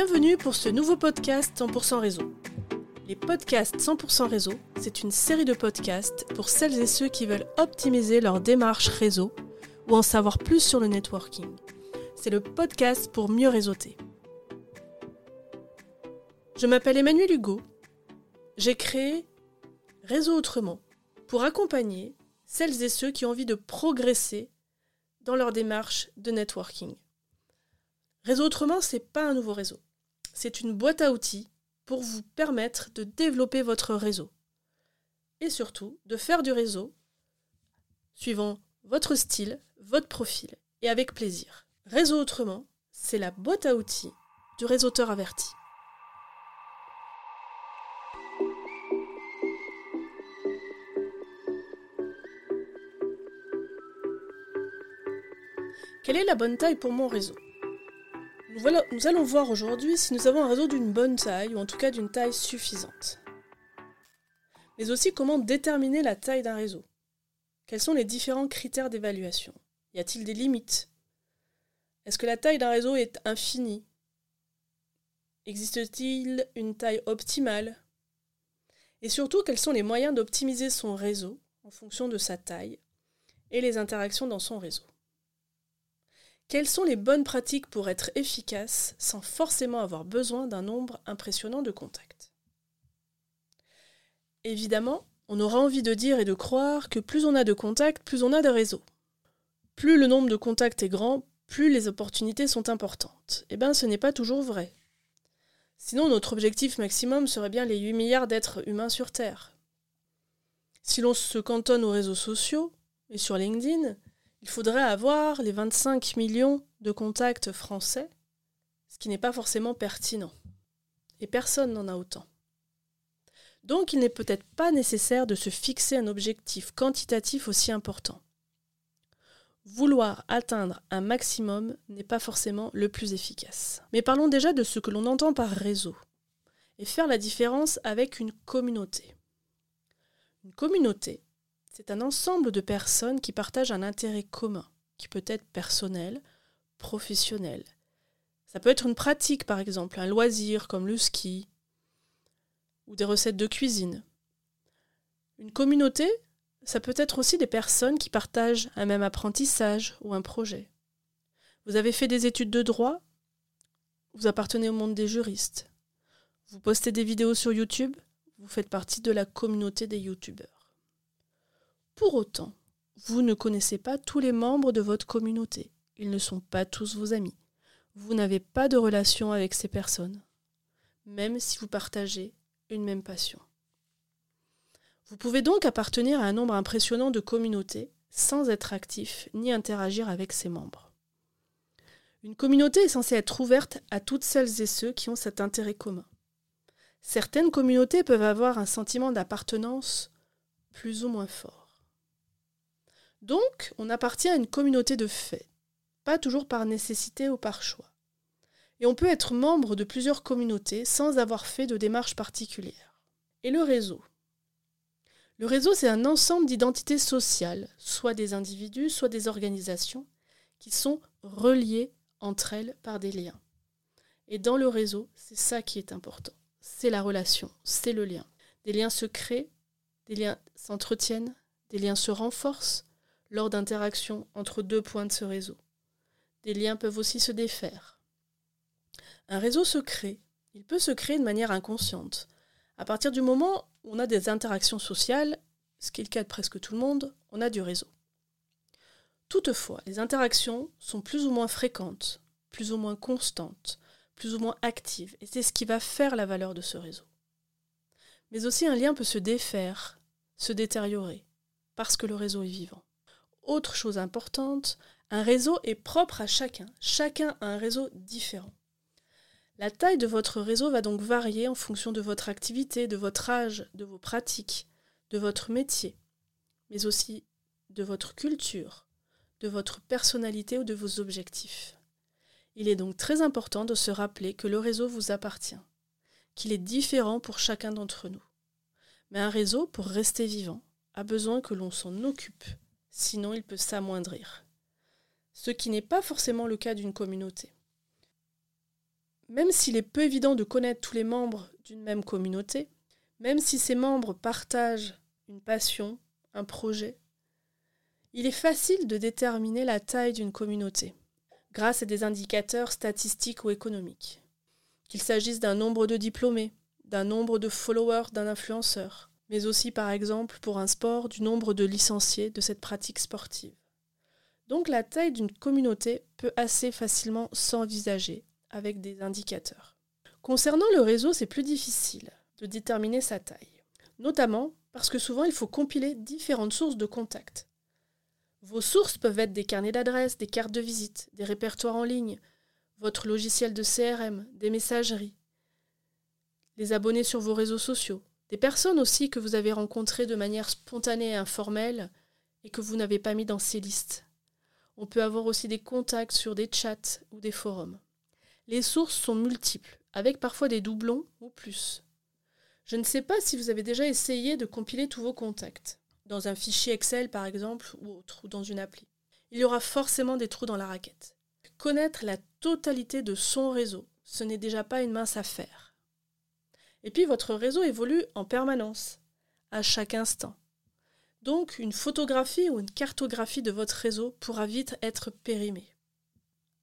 Bienvenue pour ce nouveau podcast 100% réseau. Les podcasts 100% réseau, c'est une série de podcasts pour celles et ceux qui veulent optimiser leur démarche réseau ou en savoir plus sur le networking. C'est le podcast pour mieux réseauter. Je m'appelle Emmanuel Hugo. J'ai créé Réseau Autrement pour accompagner celles et ceux qui ont envie de progresser dans leur démarche de networking. Réseau Autrement, ce n'est pas un nouveau réseau. C'est une boîte à outils pour vous permettre de développer votre réseau. Et surtout, de faire du réseau suivant votre style, votre profil et avec plaisir. Réseau Autrement, c'est la boîte à outils du réseauteur averti. Quelle est la bonne taille pour mon réseau? Nous, allons voir aujourd'hui si nous avons un réseau d'une bonne taille ou en tout cas d'une taille suffisante. Mais aussi comment déterminer la taille d'un réseau. Quels sont les différents critères d'évaluation? Y a-t-il des limites? Est-ce que la taille d'un réseau est infinie? Existe-t-il une taille optimale? Et surtout, quels sont les moyens d'optimiser son réseau en fonction de sa taille et les interactions dans son réseau? Quelles sont les bonnes pratiques pour être efficace sans forcément avoir besoin d'un nombre impressionnant de contacts? Évidemment, on aura envie de dire et de croire que plus on a de contacts, plus on a de réseaux. Plus le nombre de contacts est grand, plus les opportunités sont importantes. Eh bien, ce n'est pas toujours vrai. Sinon, notre objectif maximum serait bien les 8 milliards d'êtres humains sur Terre. Si l'on se cantonne aux réseaux sociaux et sur LinkedIn, il faudrait avoir les 25 millions de contacts français, ce qui n'est pas forcément pertinent. Et personne n'en a autant. Donc il n'est peut-être pas nécessaire de se fixer un objectif quantitatif aussi important. Vouloir atteindre un maximum n'est pas forcément le plus efficace. Mais parlons déjà de ce que l'on entend par réseau, et faire la différence avec une communauté. Une communauté, c'est un ensemble de personnes qui partagent un intérêt commun, qui peut être personnel, professionnel. Ça peut être une pratique, par exemple, un loisir comme le ski, ou des recettes de cuisine. Une communauté, ça peut être aussi des personnes qui partagent un même apprentissage ou un projet. Vous avez fait des études de droit, vous appartenez au monde des juristes. Vous postez des vidéos sur YouTube, vous faites partie de la communauté des YouTubeurs. Pour autant, vous ne connaissez pas tous les membres de votre communauté. Ils ne sont pas tous vos amis. Vous n'avez pas de relation avec ces personnes, même si vous partagez une même passion. Vous pouvez donc appartenir à un nombre impressionnant de communautés sans être actif ni interagir avec ses membres. Une communauté est censée être ouverte à toutes celles et ceux qui ont cet intérêt commun. Certaines communautés peuvent avoir un sentiment d'appartenance plus ou moins fort. Donc, on appartient à une communauté de faits, pas toujours par nécessité ou par choix. Et on peut être membre de plusieurs communautés sans avoir fait de démarche particulière. Et le réseau? Le réseau, c'est un ensemble d'identités sociales, soit des individus, soit des organisations, qui sont reliées entre elles par des liens. Et dans le réseau, c'est ça qui est important. C'est la relation, c'est le lien. Des liens se créent, des liens s'entretiennent, des liens se renforcent, lors d'interactions entre deux points de ce réseau. Des liens peuvent aussi se défaire. Un réseau se crée. Il peut se créer de manière inconsciente. À partir du moment où on a des interactions sociales, ce qui est le cas de presque tout le monde, on a du réseau. Toutefois, les interactions sont plus ou moins fréquentes, plus ou moins constantes, plus ou moins actives, et c'est ce qui va faire la valeur de ce réseau. Mais aussi un lien peut se défaire, se détériorer, parce que le réseau est vivant. Autre chose importante, un réseau est propre à chacun. Chacun a un réseau différent. La taille de votre réseau va donc varier en fonction de votre activité, de votre âge, de vos pratiques, de votre métier, mais aussi de votre culture, de votre personnalité ou de vos objectifs. Il est donc très important de se rappeler que le réseau vous appartient, qu'il est différent pour chacun d'entre nous. Mais un réseau, pour rester vivant, a besoin que l'on s'en occupe sinon il peut s'amoindrir. Ce qui n'est pas forcément le cas d'une communauté. même s'il est peu évident de connaître tous les membres d'une même communauté, même si ces membres partagent une passion, un projet, il est facile de déterminer la taille d'une communauté grâce à des indicateurs statistiques ou économiques. Qu'il s'agisse d'un nombre de diplômés, d'un nombre de followers d'un influenceur, mais aussi par exemple pour un sport du nombre de licenciés de cette pratique sportive. Donc la taille d'une communauté peut assez facilement s'envisager avec des indicateurs. Concernant le réseau, c'est plus difficile de déterminer sa taille, notamment parce que souvent il faut compiler différentes sources de contacts. Vos sources peuvent être des carnets d'adresses, des cartes de visite, des répertoires en ligne, votre logiciel de CRM, des messageries, les abonnés sur vos réseaux sociaux, des personnes aussi que vous avez rencontrées de manière spontanée et informelle et que vous n'avez pas mis dans ces listes. On peut avoir aussi des contacts sur des chats ou des forums. Les sources sont multiples, avec parfois des doublons ou plus. Je ne sais pas si vous avez déjà essayé de compiler tous vos contacts, dans un fichier Excel par exemple, ou autre, ou dans une appli. Il y aura forcément des trous dans la raquette. Connaître la totalité de son réseau, ce n'est déjà pas une mince affaire. Et puis votre réseau évolue en permanence, à chaque instant. Donc une photographie ou une cartographie de votre réseau pourra vite être périmée.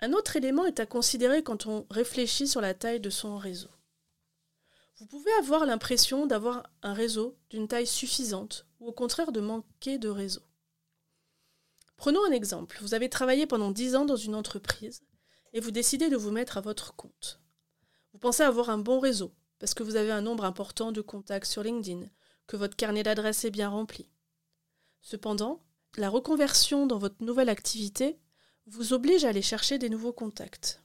Un autre élément est à considérer quand on réfléchit sur la taille de son réseau. Vous pouvez avoir l'impression d'avoir un réseau d'une taille suffisante ou au contraire de manquer de réseau. Prenons un exemple. Vous avez travaillé pendant 10 ans dans une entreprise et vous décidez de vous mettre à votre compte. Vous pensez avoir un bon réseau, parce que vous avez un nombre important de contacts sur LinkedIn, que votre carnet d'adresses est bien rempli. Cependant, la reconversion dans votre nouvelle activité vous oblige à aller chercher des nouveaux contacts.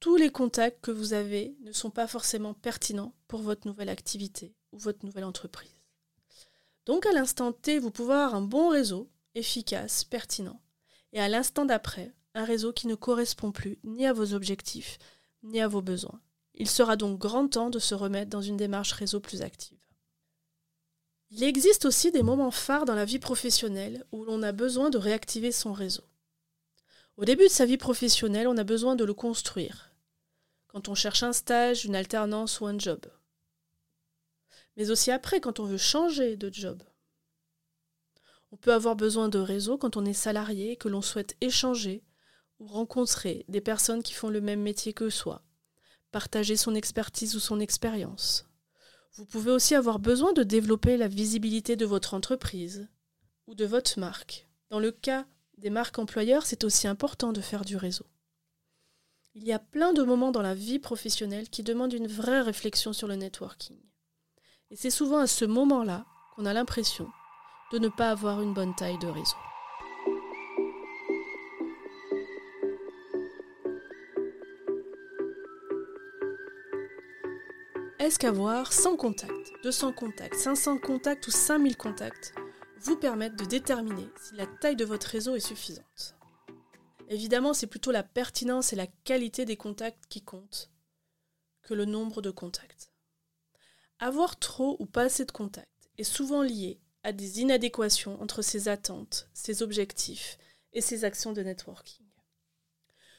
Tous les contacts que vous avez ne sont pas forcément pertinents pour votre nouvelle activité ou votre nouvelle entreprise. Donc à l'instant T, vous pouvez avoir un bon réseau, efficace, pertinent, et à l'instant d'après, un réseau qui ne correspond plus ni à vos objectifs, ni à vos besoins. Il sera donc grand temps de se remettre dans une démarche réseau plus active. Il existe aussi des moments phares dans la vie professionnelle où l'on a besoin de réactiver son réseau. Au début de sa vie professionnelle, on a besoin de le construire. Quand on cherche un stage, une alternance ou un job. Mais aussi après, quand on veut changer de job. On peut avoir besoin de réseau quand on est salarié et que l'on souhaite échanger ou rencontrer des personnes qui font le même métier que soi, partager son expertise ou son expérience. Vous pouvez aussi avoir besoin de développer la visibilité de votre entreprise ou de votre marque. Dans le cas des marques employeurs, c'est aussi important de faire du réseau. Il y a plein de moments dans la vie professionnelle qui demandent une vraie réflexion sur le networking. Et c'est souvent à ce moment-là qu'on a l'impression de ne pas avoir une bonne taille de réseau. Est-ce qu'avoir 100 contacts, 200 contacts, 500 contacts ou 5000 contacts vous permettent de déterminer si la taille de votre réseau est suffisante Évidemment, c'est plutôt la pertinence et la qualité des contacts qui comptent que le nombre de contacts. Avoir trop ou pas assez de contacts est souvent lié à des inadéquations entre ses attentes, ses objectifs et ses actions de networking.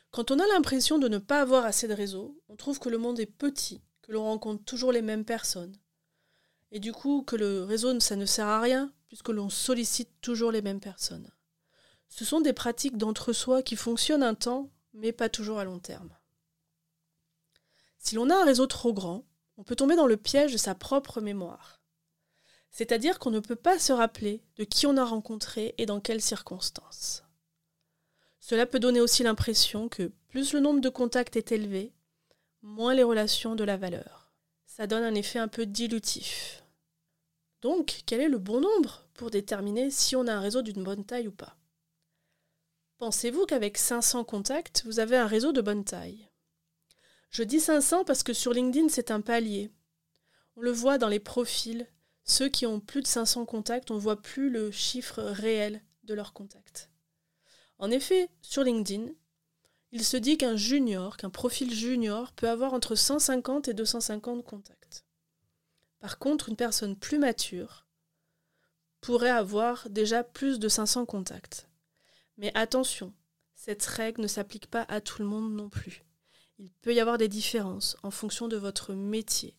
Quand on a l'impression de ne pas avoir assez de réseau, on trouve que le monde est petit que l'on rencontre toujours les mêmes personnes. Et du coup, que le réseau, ça ne sert à rien, puisque l'on sollicite toujours les mêmes personnes. Ce sont des pratiques d'entre-soi qui fonctionnent un temps, mais pas toujours à long terme. Si l'on a un réseau trop grand, on peut tomber dans le piège de sa propre mémoire. C'est-à-dire qu'on ne peut pas se rappeler de qui on a rencontré et dans quelles circonstances. Cela peut donner aussi l'impression que plus le nombre de contacts est élevé, moins les relations de la valeur. Ça donne un effet un peu dilutif. Donc, quel est le bon nombre pour déterminer si on a un réseau d'une bonne taille ou pas? Pensez-vous qu'avec 500 contacts, vous avez un réseau de bonne taille? Je dis 500 parce que sur LinkedIn, c'est un palier. On le voit dans les profils. Ceux qui ont plus de 500 contacts, on ne voit plus le chiffre réel de leurs contacts. En effet, sur LinkedIn, il se dit qu'un junior, qu'un profil junior peut avoir entre 150 et 250 contacts. Par contre, une personne plus mature pourrait avoir déjà plus de 500 contacts. Mais attention, cette règle ne s'applique pas à tout le monde non plus. Il peut y avoir des différences en fonction de votre métier,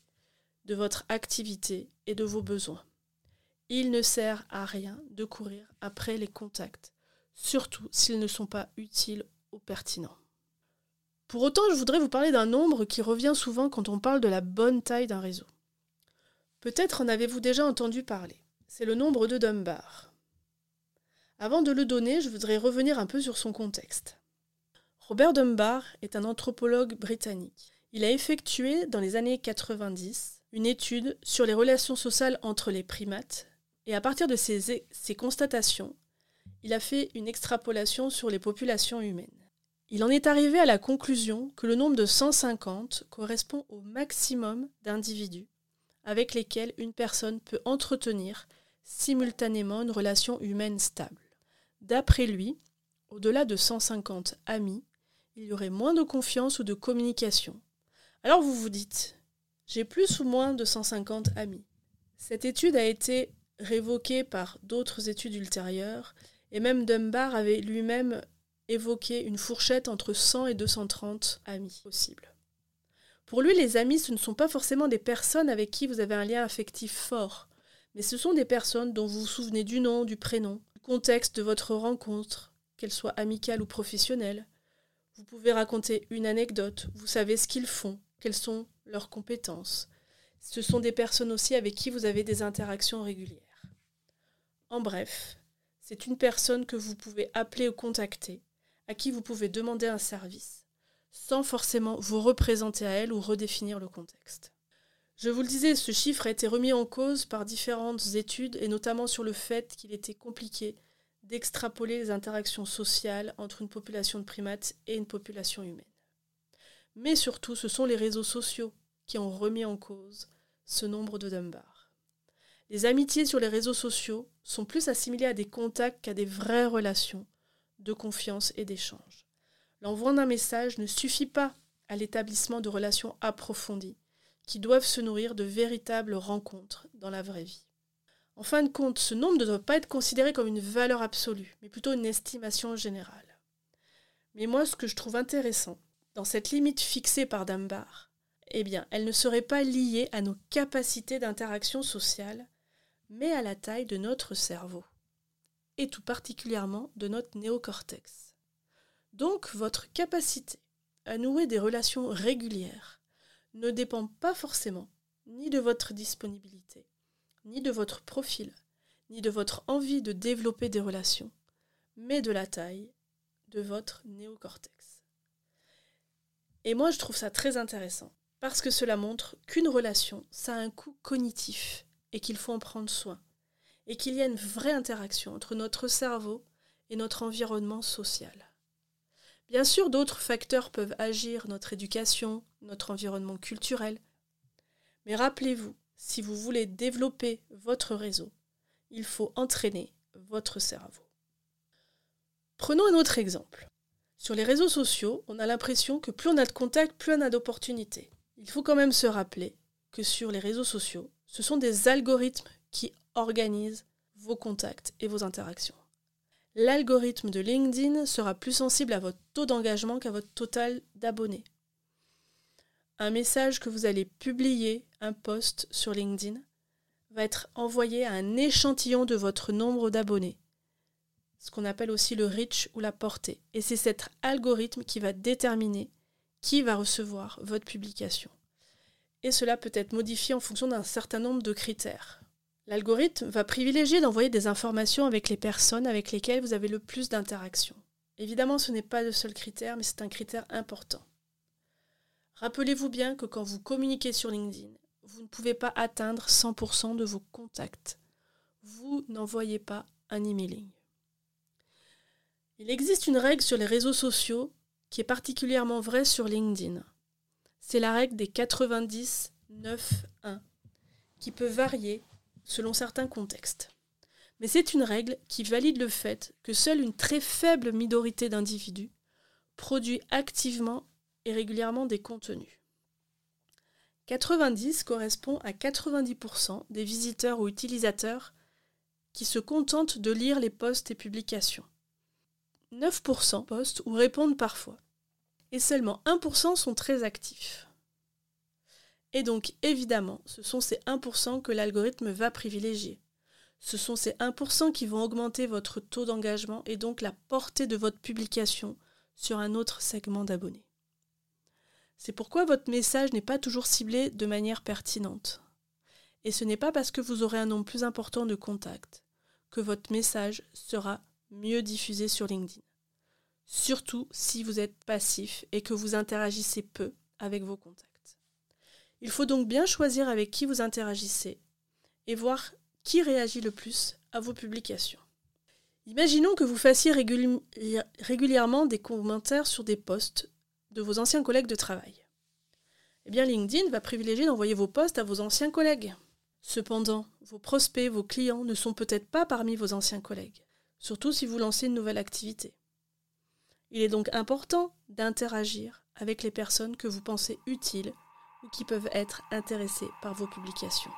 de votre activité et de vos besoins. Il ne sert à rien de courir après les contacts, surtout s'ils ne sont pas utiles ou pertinents. Pour autant, je voudrais vous parler d'un nombre qui revient souvent quand on parle de la bonne taille d'un réseau. Peut-être en avez-vous déjà entendu parler. C'est le nombre de Dunbar. Avant de le donner, je voudrais revenir un peu sur son contexte. Robert Dunbar est un anthropologue britannique. Il a effectué dans les années 90 une étude sur les relations sociales entre les primates et à partir de ces, ces constatations, il a fait une extrapolation sur les populations humaines. Il en est arrivé à la conclusion que le nombre de 150 correspond au maximum d'individus avec lesquels une personne peut entretenir simultanément une relation humaine stable. D'après lui, au-delà de 150 amis, il y aurait moins de confiance ou de communication. Alors vous vous dites, j'ai plus ou moins de 150 amis. Cette étude a été révoquée par d'autres études ultérieures, et même Dunbar avait lui-même évoqué une fourchette entre 100 et 230 amis possibles. Pour lui, les amis, ce ne sont pas forcément des personnes avec qui vous avez un lien affectif fort, mais ce sont des personnes dont vous vous souvenez du nom, du prénom, du contexte de votre rencontre, qu'elle soit amicale ou professionnelle. Vous pouvez raconter une anecdote, vous savez ce qu'ils font, quelles sont leurs compétences. Ce sont des personnes aussi avec qui vous avez des interactions régulières. En bref, c'est une personne que vous pouvez appeler ou contacter, à qui vous pouvez demander un service, sans forcément vous représenter à elle ou redéfinir le contexte. Je vous le disais, ce chiffre a été remis en cause par différentes études et notamment sur le fait qu'il était compliqué d'extrapoler les interactions sociales entre une population de primates et une population humaine. Mais surtout, ce sont les réseaux sociaux qui ont remis en cause ce nombre de Dunbar. Les amitiés sur les réseaux sociaux sont plus assimilées à des contacts qu'à des vraies relations de confiance et d'échange. L'envoi d'un message ne suffit pas à l'établissement de relations approfondies, qui doivent se nourrir de véritables rencontres dans la vraie vie. En fin de compte, ce nombre ne doit pas être considéré comme une valeur absolue, mais plutôt une estimation générale. Mais moi, ce que je trouve intéressant dans cette limite fixée par Dunbar, eh bien, elle ne serait pas liée à nos capacités d'interaction sociale, mais à la taille de notre cerveau, et tout particulièrement de notre néocortex. Donc votre capacité à nouer des relations régulières ne dépend pas forcément ni de votre disponibilité, ni de votre profil, ni de votre envie de développer des relations, mais de la taille de votre néocortex. Et moi, je trouve ça très intéressant, parce que cela montre qu'une relation, ça a un coût cognitif, et qu'il faut en prendre soin, et qu'il y a une vraie interaction entre notre cerveau et notre environnement social. Bien sûr, d'autres facteurs peuvent agir, notre éducation, notre environnement culturel. Mais rappelez-vous, si vous voulez développer votre réseau, il faut entraîner votre cerveau. Prenons un autre exemple. Sur les réseaux sociaux, on a l'impression que plus on a de contacts, plus on a d'opportunités. Il faut quand même se rappeler que sur les réseaux sociaux, ce sont des algorithmes qui organisent vos contacts et vos interactions l'algorithme de LinkedIn sera plus sensible à votre taux d'engagement qu'à votre total d'abonnés. Un message que vous allez publier, un post sur LinkedIn, va être envoyé à un échantillon de votre nombre d'abonnés, ce qu'on appelle aussi le reach ou la portée. Et c'est cet algorithme qui va déterminer qui va recevoir votre publication. Et cela peut être modifié en fonction d'un certain nombre de critères. L'algorithme va privilégier d'envoyer des informations avec les personnes avec lesquelles vous avez le plus d'interactions. Évidemment, ce n'est pas le seul critère, mais c'est un critère important. Rappelez-vous bien que quand vous communiquez sur LinkedIn, vous ne pouvez pas atteindre 100% de vos contacts. Vous n'envoyez pas un emailing. Il existe une règle sur les réseaux sociaux qui est particulièrement vraie sur LinkedIn. C'est la règle des 90-9-1, qui peut varier selon certains contextes. Mais c'est une règle qui valide le fait que seule une très faible minorité d'individus produit activement et régulièrement des contenus. 90 correspond à 90% des visiteurs ou utilisateurs qui se contentent de lire les posts et publications. 9% postent ou répondent parfois. Et seulement 1% sont très actifs. Et donc évidemment, ce sont ces 1% que l'algorithme va privilégier. Ce sont ces 1% qui vont augmenter votre taux d'engagement et donc la portée de votre publication sur un autre segment d'abonnés. C'est pourquoi votre message n'est pas toujours ciblé de manière pertinente. Et ce n'est pas parce que vous aurez un nombre plus important de contacts que votre message sera mieux diffusé sur LinkedIn. Surtout si vous êtes passif et que vous interagissez peu avec vos contacts. Il faut donc bien choisir avec qui vous interagissez et voir qui réagit le plus à vos publications. Imaginons que vous fassiez régulièrement des commentaires sur des posts de vos anciens collègues de travail. Eh bien, LinkedIn va privilégier d'envoyer vos posts à vos anciens collègues. Cependant, vos prospects, vos clients ne sont peut-être pas parmi vos anciens collègues, surtout si vous lancez une nouvelle activité. Il est donc important d'interagir avec les personnes que vous pensez utiles ou qui peuvent être intéressées par vos publications.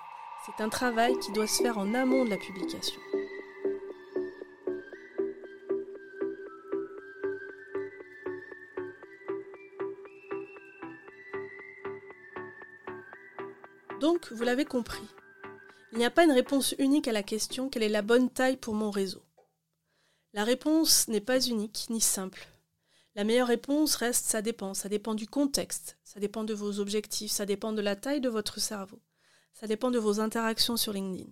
C'est un travail qui doit se faire en amont de la publication. Donc, vous l'avez compris, il n'y a pas une réponse unique à la question quelle est la bonne taille pour mon réseau? La réponse n'est pas unique ni simple. La meilleure réponse reste ça dépend, ça dépend du contexte, ça dépend de vos objectifs, ça dépend de la taille de votre cerveau, ça dépend de vos interactions sur LinkedIn.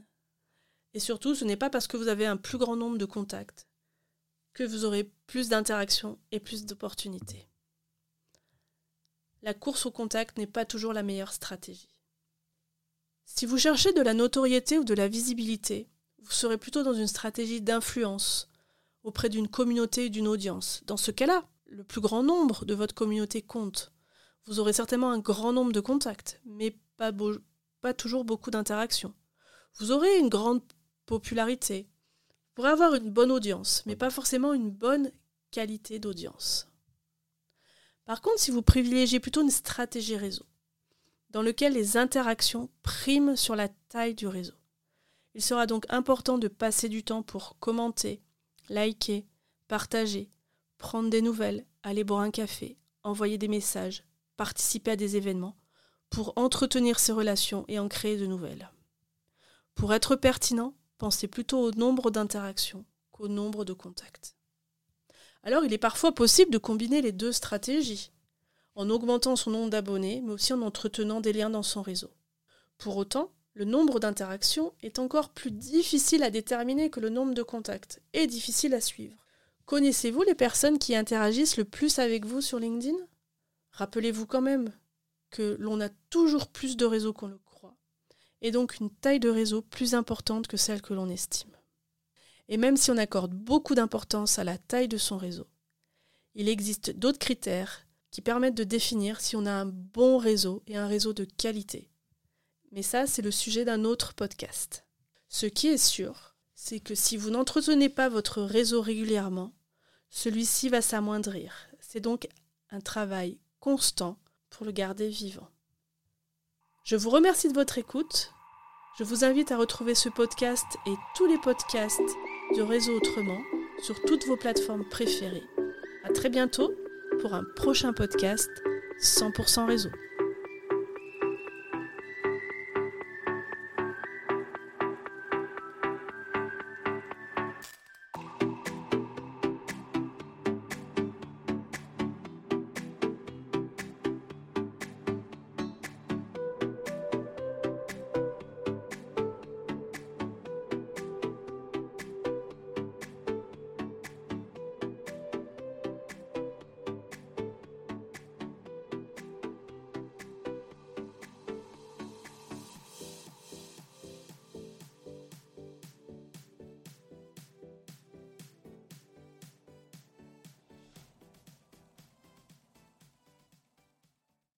Et surtout, ce n'est pas parce que vous avez un plus grand nombre de contacts que vous aurez plus d'interactions et plus d'opportunités. La course au contact n'est pas toujours la meilleure stratégie. Si vous cherchez de la notoriété ou de la visibilité, vous serez plutôt dans une stratégie d'influence auprès d'une communauté ou d'une audience. Dans ce cas-là, le plus grand nombre de votre communauté compte. Vous aurez certainement un grand nombre de contacts, mais pas, toujours beaucoup d'interactions. Vous aurez une grande popularité. Vous pourrez avoir une bonne audience, mais pas forcément une bonne qualité d'audience. Par contre, si vous privilégiez plutôt une stratégie réseau, dans lequel les interactions priment sur la taille du réseau. Il sera donc important de passer du temps pour commenter, liker, partager, prendre des nouvelles, aller boire un café, envoyer des messages, participer à des événements, pour entretenir ces relations et en créer de nouvelles. Pour être pertinent, pensez plutôt au nombre d'interactions qu'au nombre de contacts. Alors il est parfois possible de combiner les deux stratégies en augmentant son nombre d'abonnés, mais aussi en entretenant des liens dans son réseau. Pour autant, le nombre d'interactions est encore plus difficile à déterminer que le nombre de contacts, et difficile à suivre. Connaissez-vous les personnes qui interagissent le plus avec vous sur LinkedIn? Rappelez-vous quand même que l'on a toujours plus de réseaux qu'on le croit, et donc une taille de réseau plus importante que celle que l'on estime. Et même si on accorde beaucoup d'importance à la taille de son réseau, il existe d'autres critères qui permettent de définir si on a un bon réseau et un réseau de qualité. Mais ça, c'est le sujet d'un autre podcast. Ce qui est sûr, c'est que si vous n'entretenez pas votre réseau régulièrement, celui-ci va s'amoindrir. C'est donc un travail constant pour le garder vivant. Je vous remercie de votre écoute. Je vous invite à retrouver ce podcast et tous les podcasts du réseau autrement sur toutes vos plateformes préférées. À très bientôt pour un prochain podcast 100% réseau.